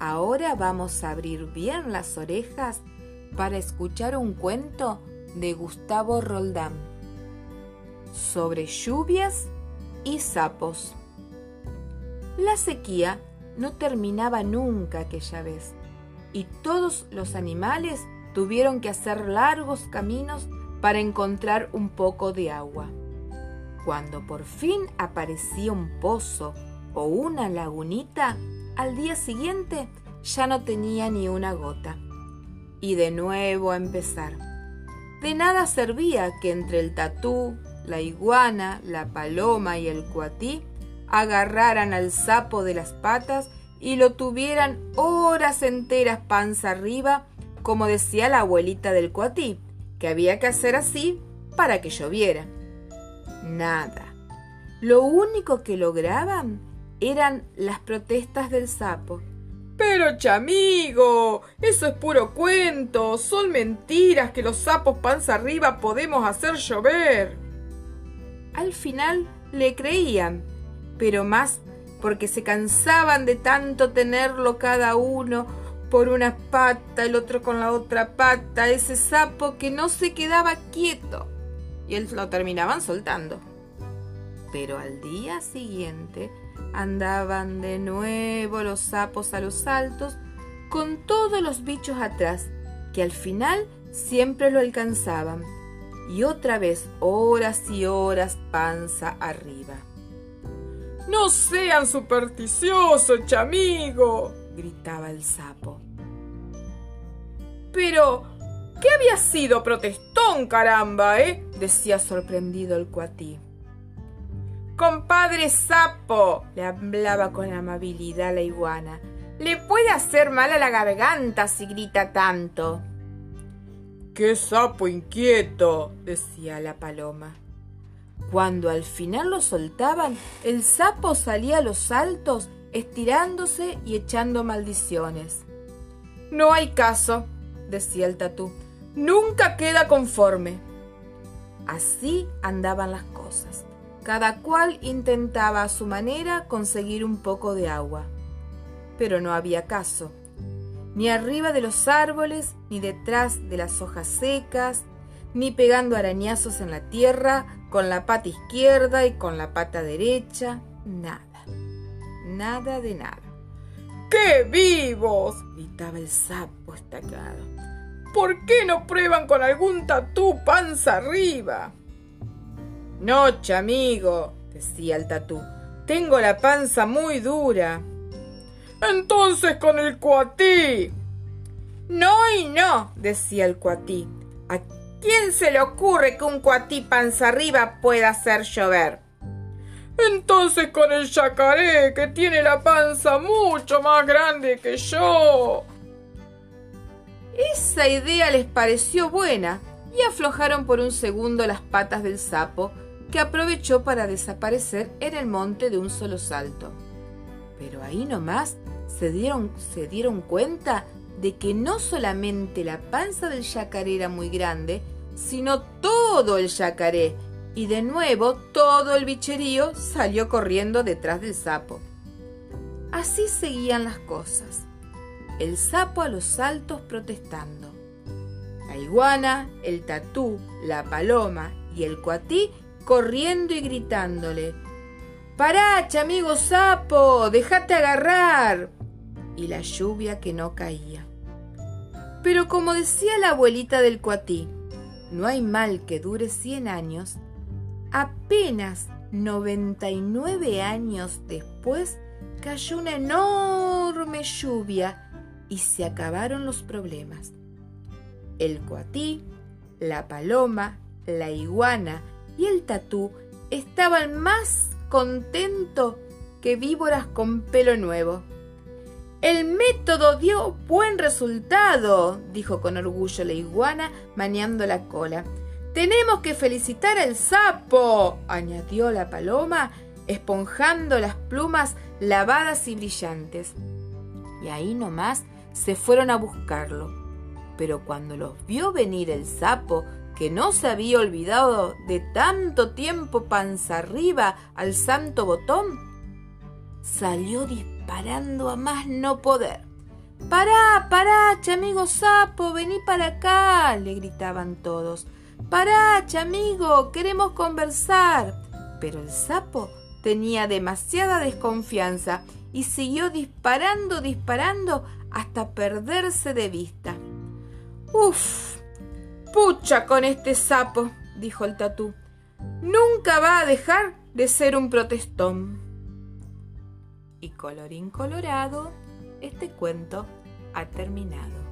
Ahora vamos a abrir bien las orejas para escuchar un cuento de Gustavo Roldán sobre lluvias y sapos. La sequía no terminaba nunca aquella vez y todos los animales tuvieron que hacer largos caminos para encontrar un poco de agua. Cuando por fin aparecía un pozo o una lagunita, al día siguiente ya no tenía ni una gota. Y de nuevo a empezar. De nada servía que entre el tatú, la iguana, la paloma y el cuatí agarraran al sapo de las patas y lo tuvieran horas enteras panza arriba, como decía la abuelita del cuatí, que había que hacer así para que lloviera. Nada. Lo único que lograban eran las protestas del sapo. Pero chamigo, eso es puro cuento, son mentiras que los sapos panza arriba podemos hacer llover. Al final le creían, pero más porque se cansaban de tanto tenerlo cada uno por una pata, el otro con la otra pata, ese sapo que no se quedaba quieto. Y él lo terminaban soltando. Pero al día siguiente andaban de nuevo los sapos a los saltos con todos los bichos atrás, que al final siempre lo alcanzaban. Y otra vez horas y horas panza arriba. No sean supersticiosos, chamigo, gritaba el sapo. Pero, ¿qué había sido protestón, caramba, eh? decía sorprendido el cuatí. Compadre sapo, le hablaba con amabilidad la iguana, le puede hacer mal a la garganta si grita tanto. ¡Qué sapo inquieto! decía la paloma. Cuando al final lo soltaban, el sapo salía a los saltos, estirándose y echando maldiciones. No hay caso, decía el tatú. Nunca queda conforme. Así andaban las cosas. Cada cual intentaba a su manera conseguir un poco de agua. Pero no había caso. Ni arriba de los árboles, ni detrás de las hojas secas, ni pegando arañazos en la tierra con la pata izquierda y con la pata derecha. Nada. Nada de nada. ¡Qué vivos! gritaba el sapo estacado. ¿Por qué no prueban con algún tatú panza arriba? Noche, amigo, decía el tatú. Tengo la panza muy dura. Entonces con el cuatí. No y no, decía el cuatí. ¿A quién se le ocurre que un cuatí panza arriba pueda hacer llover? Entonces con el yacaré, que tiene la panza mucho más grande que yo. Esa idea les pareció buena y aflojaron por un segundo las patas del sapo, que aprovechó para desaparecer en el monte de un solo salto. Pero ahí nomás se dieron, se dieron cuenta de que no solamente la panza del yacaré era muy grande, sino todo el yacaré, y de nuevo todo el bicherío salió corriendo detrás del sapo. Así seguían las cosas el sapo a los saltos protestando. La iguana, el tatú, la paloma y el cuatí corriendo y gritándole ¡Pará, amigo sapo! ¡Déjate agarrar! Y la lluvia que no caía. Pero como decía la abuelita del cuatí, no hay mal que dure cien años, apenas 99 años después cayó una enorme lluvia y se acabaron los problemas. El coatí, la paloma, la iguana y el tatú estaban más contentos que víboras con pelo nuevo. El método dio buen resultado, dijo con orgullo la iguana, maneando la cola. Tenemos que felicitar al sapo, añadió la paloma, esponjando las plumas lavadas y brillantes. Y ahí nomás se fueron a buscarlo. Pero cuando los vio venir el sapo, que no se había olvidado de tanto tiempo panza arriba al santo botón, salió disparando a más no poder. Pará, pará, amigo sapo, vení para acá, le gritaban todos. Pará, amigo, queremos conversar. Pero el sapo tenía demasiada desconfianza y siguió disparando, disparando hasta perderse de vista. Uf, pucha con este sapo, dijo el tatú. Nunca va a dejar de ser un protestón. Y colorín colorado, este cuento ha terminado.